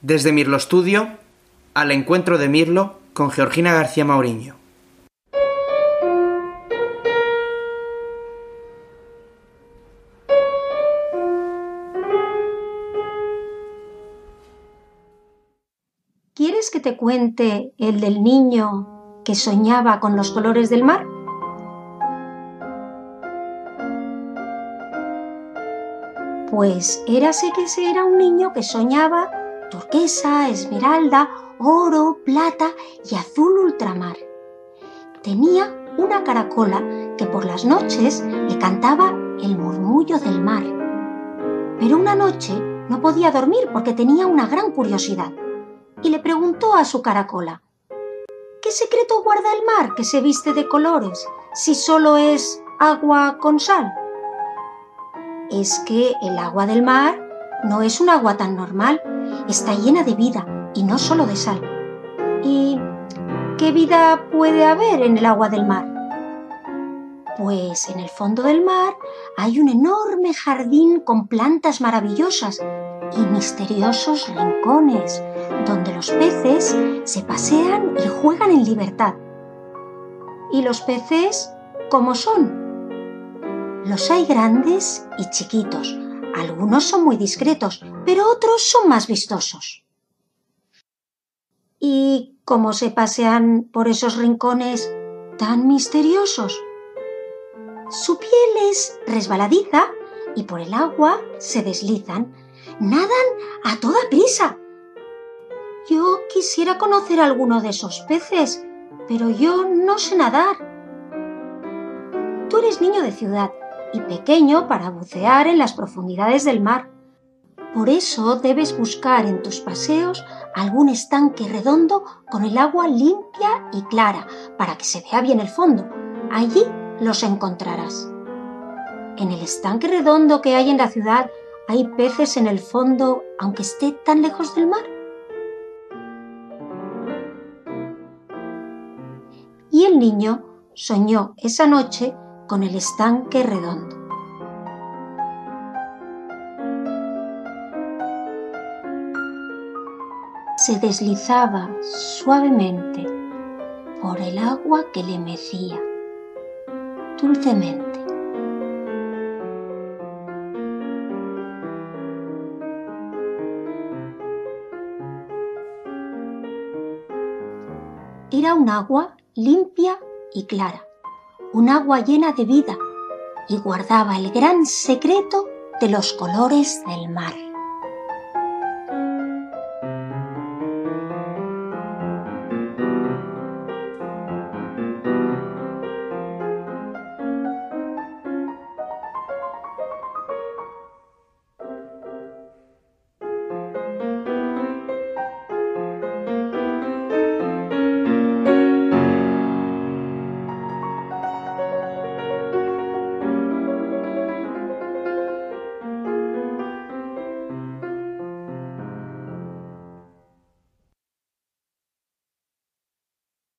Desde Mirlo Studio, al encuentro de Mirlo con Georgina García Mauriño. ¿Quieres que te cuente el del niño que soñaba con los colores del mar? Pues érase que ese era un niño que soñaba turquesa, esmeralda, oro, plata y azul ultramar. Tenía una caracola que por las noches le cantaba el murmullo del mar. Pero una noche no podía dormir porque tenía una gran curiosidad y le preguntó a su caracola ¿Qué secreto guarda el mar que se viste de colores si solo es agua con sal? es que el agua del mar no es un agua tan normal, está llena de vida y no solo de sal. ¿Y qué vida puede haber en el agua del mar? Pues en el fondo del mar hay un enorme jardín con plantas maravillosas y misteriosos rincones donde los peces se pasean y juegan en libertad. ¿Y los peces cómo son? Los hay grandes y chiquitos. Algunos son muy discretos, pero otros son más vistosos. ¿Y cómo se pasean por esos rincones tan misteriosos? Su piel es resbaladiza y por el agua se deslizan. Nadan a toda prisa. Yo quisiera conocer alguno de esos peces, pero yo no sé nadar. Tú eres niño de ciudad y pequeño para bucear en las profundidades del mar. Por eso debes buscar en tus paseos algún estanque redondo con el agua limpia y clara para que se vea bien el fondo. Allí los encontrarás. En el estanque redondo que hay en la ciudad hay peces en el fondo aunque esté tan lejos del mar. Y el niño soñó esa noche con el estanque redondo. Se deslizaba suavemente por el agua que le mecía, dulcemente. Era un agua limpia y clara un agua llena de vida y guardaba el gran secreto de los colores del mar.